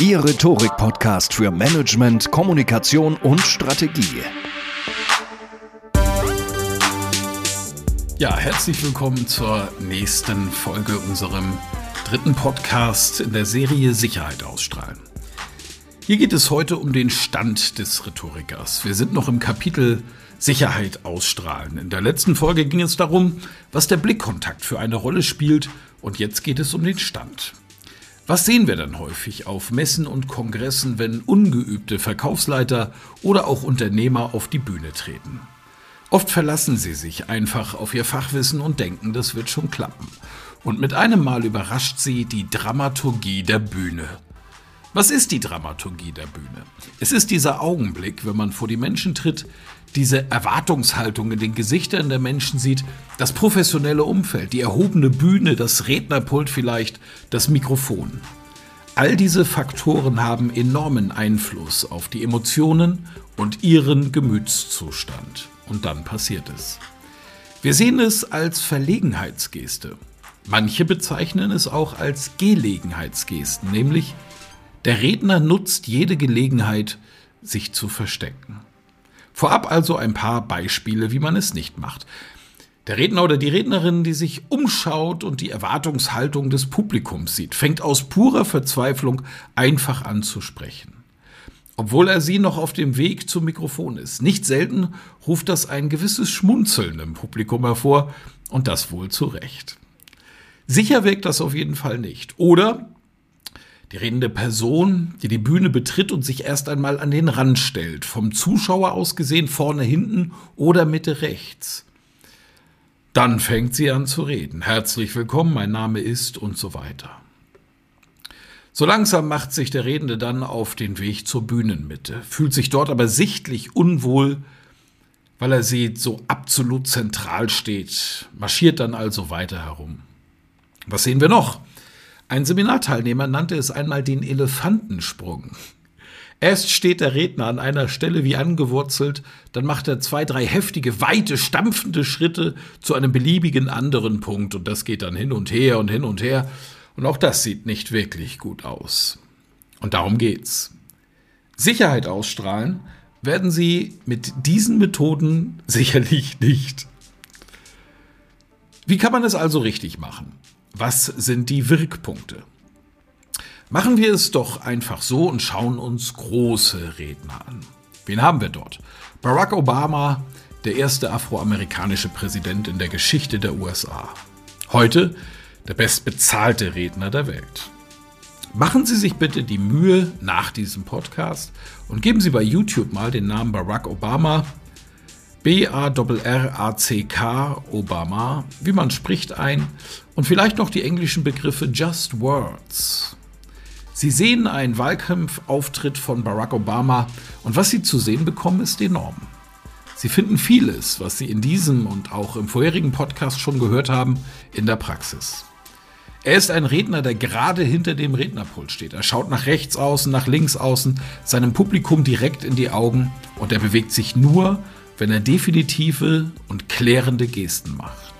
Ihr Rhetorik-Podcast für Management, Kommunikation und Strategie. Ja, herzlich willkommen zur nächsten Folge unserem dritten Podcast in der Serie Sicherheit ausstrahlen. Hier geht es heute um den Stand des Rhetorikers. Wir sind noch im Kapitel Sicherheit ausstrahlen. In der letzten Folge ging es darum, was der Blickkontakt für eine Rolle spielt und jetzt geht es um den Stand. Was sehen wir dann häufig auf Messen und Kongressen, wenn ungeübte Verkaufsleiter oder auch Unternehmer auf die Bühne treten? Oft verlassen sie sich einfach auf ihr Fachwissen und denken, das wird schon klappen. Und mit einem Mal überrascht sie die Dramaturgie der Bühne. Was ist die Dramaturgie der Bühne? Es ist dieser Augenblick, wenn man vor die Menschen tritt, diese Erwartungshaltung in den Gesichtern der Menschen sieht, das professionelle Umfeld, die erhobene Bühne, das Rednerpult vielleicht, das Mikrofon. All diese Faktoren haben enormen Einfluss auf die Emotionen und ihren Gemütszustand. Und dann passiert es. Wir sehen es als Verlegenheitsgeste. Manche bezeichnen es auch als Gelegenheitsgesten, nämlich der Redner nutzt jede Gelegenheit, sich zu verstecken. Vorab also ein paar Beispiele, wie man es nicht macht. Der Redner oder die Rednerin, die sich umschaut und die Erwartungshaltung des Publikums sieht, fängt aus purer Verzweiflung einfach an zu sprechen. Obwohl er sie noch auf dem Weg zum Mikrofon ist. Nicht selten ruft das ein gewisses Schmunzeln im Publikum hervor und das wohl zu Recht. Sicher wirkt das auf jeden Fall nicht. Oder die redende Person, die die Bühne betritt und sich erst einmal an den Rand stellt, vom Zuschauer aus gesehen vorne, hinten oder Mitte rechts. Dann fängt sie an zu reden. Herzlich willkommen, mein Name ist und so weiter. So langsam macht sich der Redende dann auf den Weg zur Bühnenmitte, fühlt sich dort aber sichtlich unwohl, weil er sie so absolut zentral steht, marschiert dann also weiter herum. Was sehen wir noch? Ein Seminarteilnehmer nannte es einmal den Elefantensprung. Erst steht der Redner an einer Stelle wie angewurzelt, dann macht er zwei, drei heftige, weite, stampfende Schritte zu einem beliebigen anderen Punkt und das geht dann hin und her und hin und her und auch das sieht nicht wirklich gut aus. Und darum geht's. Sicherheit ausstrahlen werden Sie mit diesen Methoden sicherlich nicht. Wie kann man es also richtig machen? Was sind die Wirkpunkte? Machen wir es doch einfach so und schauen uns große Redner an. Wen haben wir dort? Barack Obama, der erste afroamerikanische Präsident in der Geschichte der USA. Heute der bestbezahlte Redner der Welt. Machen Sie sich bitte die Mühe nach diesem Podcast und geben Sie bei YouTube mal den Namen Barack Obama B-A-R-R-A-C-K, Obama, wie man spricht, ein und vielleicht noch die englischen Begriffe Just Words. Sie sehen einen Wahlkampfauftritt von Barack Obama und was Sie zu sehen bekommen, ist enorm. Sie finden vieles, was Sie in diesem und auch im vorherigen Podcast schon gehört haben, in der Praxis. Er ist ein Redner, der gerade hinter dem Rednerpult steht. Er schaut nach rechts außen, nach links außen, seinem Publikum direkt in die Augen und er bewegt sich nur wenn er definitive und klärende Gesten macht.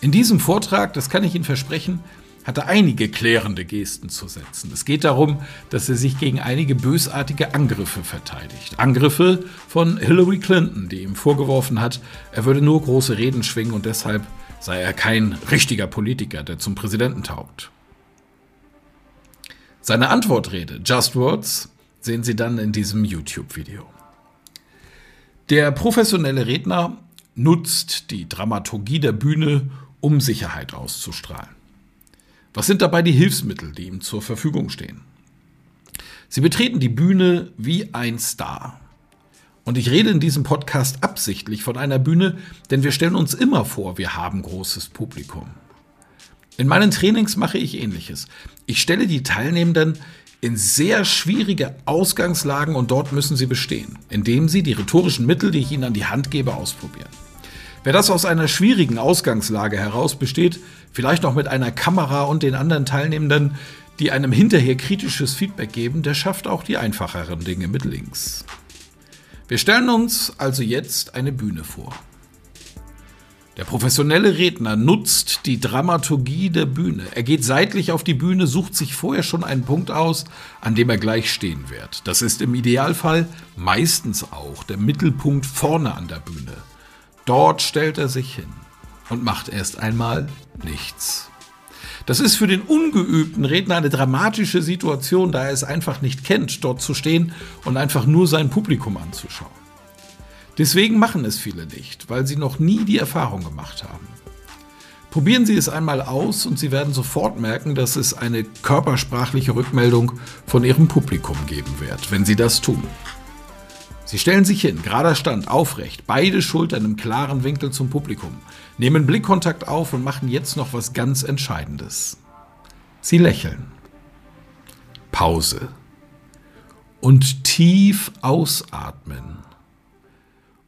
In diesem Vortrag, das kann ich Ihnen versprechen, hat er einige klärende Gesten zu setzen. Es geht darum, dass er sich gegen einige bösartige Angriffe verteidigt. Angriffe von Hillary Clinton, die ihm vorgeworfen hat, er würde nur große Reden schwingen und deshalb sei er kein richtiger Politiker, der zum Präsidenten taugt. Seine Antwortrede, Just Words, sehen Sie dann in diesem YouTube-Video. Der professionelle Redner nutzt die Dramaturgie der Bühne, um Sicherheit auszustrahlen. Was sind dabei die Hilfsmittel, die ihm zur Verfügung stehen? Sie betreten die Bühne wie ein Star. Und ich rede in diesem Podcast absichtlich von einer Bühne, denn wir stellen uns immer vor, wir haben großes Publikum. In meinen Trainings mache ich ähnliches. Ich stelle die Teilnehmenden in sehr schwierige Ausgangslagen und dort müssen sie bestehen, indem sie die rhetorischen Mittel, die ich ihnen an die Hand gebe, ausprobieren. Wer das aus einer schwierigen Ausgangslage heraus besteht, vielleicht noch mit einer Kamera und den anderen Teilnehmenden, die einem hinterher kritisches Feedback geben, der schafft auch die einfacheren Dinge mit links. Wir stellen uns also jetzt eine Bühne vor. Der professionelle Redner nutzt die Dramaturgie der Bühne. Er geht seitlich auf die Bühne, sucht sich vorher schon einen Punkt aus, an dem er gleich stehen wird. Das ist im Idealfall meistens auch der Mittelpunkt vorne an der Bühne. Dort stellt er sich hin und macht erst einmal nichts. Das ist für den ungeübten Redner eine dramatische Situation, da er es einfach nicht kennt, dort zu stehen und einfach nur sein Publikum anzuschauen. Deswegen machen es viele nicht, weil sie noch nie die Erfahrung gemacht haben. Probieren Sie es einmal aus und Sie werden sofort merken, dass es eine körpersprachliche Rückmeldung von Ihrem Publikum geben wird, wenn Sie das tun. Sie stellen sich hin, gerader Stand, aufrecht, beide Schultern im klaren Winkel zum Publikum, nehmen Blickkontakt auf und machen jetzt noch was ganz Entscheidendes. Sie lächeln. Pause. Und tief ausatmen.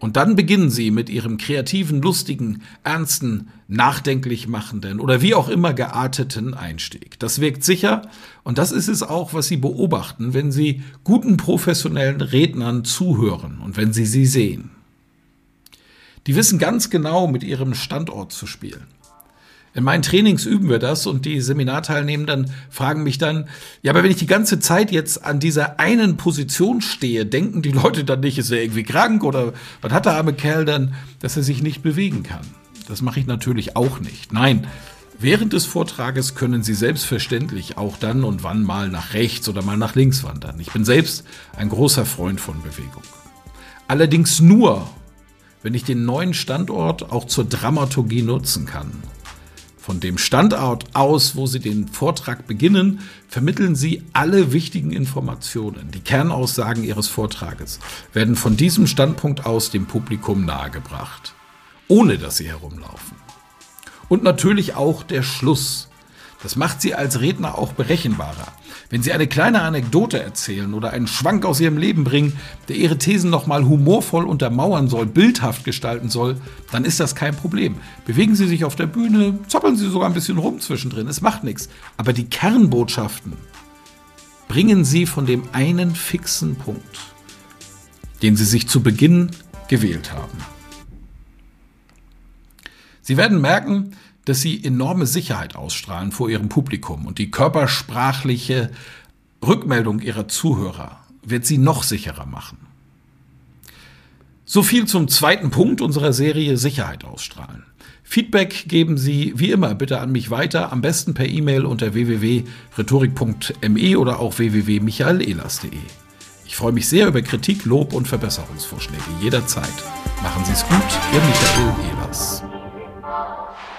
Und dann beginnen sie mit ihrem kreativen, lustigen, ernsten, nachdenklich machenden oder wie auch immer gearteten Einstieg. Das wirkt sicher und das ist es auch, was sie beobachten, wenn sie guten professionellen Rednern zuhören und wenn sie sie sehen. Die wissen ganz genau, mit ihrem Standort zu spielen. In meinen Trainings üben wir das und die Seminarteilnehmenden fragen mich dann, ja, aber wenn ich die ganze Zeit jetzt an dieser einen Position stehe, denken die Leute dann nicht, ist er irgendwie krank oder was hat der arme Kerl dann, dass er sich nicht bewegen kann? Das mache ich natürlich auch nicht. Nein, während des Vortrages können Sie selbstverständlich auch dann und wann mal nach rechts oder mal nach links wandern. Ich bin selbst ein großer Freund von Bewegung. Allerdings nur, wenn ich den neuen Standort auch zur Dramaturgie nutzen kann. Von dem Standort aus, wo Sie den Vortrag beginnen, vermitteln Sie alle wichtigen Informationen. Die Kernaussagen Ihres Vortrages werden von diesem Standpunkt aus dem Publikum nahegebracht, ohne dass Sie herumlaufen. Und natürlich auch der Schluss. Das macht Sie als Redner auch berechenbarer. Wenn Sie eine kleine Anekdote erzählen oder einen Schwank aus Ihrem Leben bringen, der Ihre Thesen nochmal humorvoll untermauern soll, bildhaft gestalten soll, dann ist das kein Problem. Bewegen Sie sich auf der Bühne, zappeln Sie sogar ein bisschen rum zwischendrin, es macht nichts. Aber die Kernbotschaften bringen Sie von dem einen fixen Punkt, den Sie sich zu Beginn gewählt haben. Sie werden merken, dass sie enorme Sicherheit ausstrahlen vor ihrem Publikum und die körpersprachliche Rückmeldung ihrer Zuhörer wird sie noch sicherer machen. So viel zum zweiten Punkt unserer Serie Sicherheit ausstrahlen. Feedback geben Sie wie immer bitte an mich weiter, am besten per E-Mail unter www.rhetorik.me oder auch www.michaelelas.de. Ich freue mich sehr über Kritik, Lob und Verbesserungsvorschläge jederzeit. Machen Sie es gut, Ihr Michael Ehlers.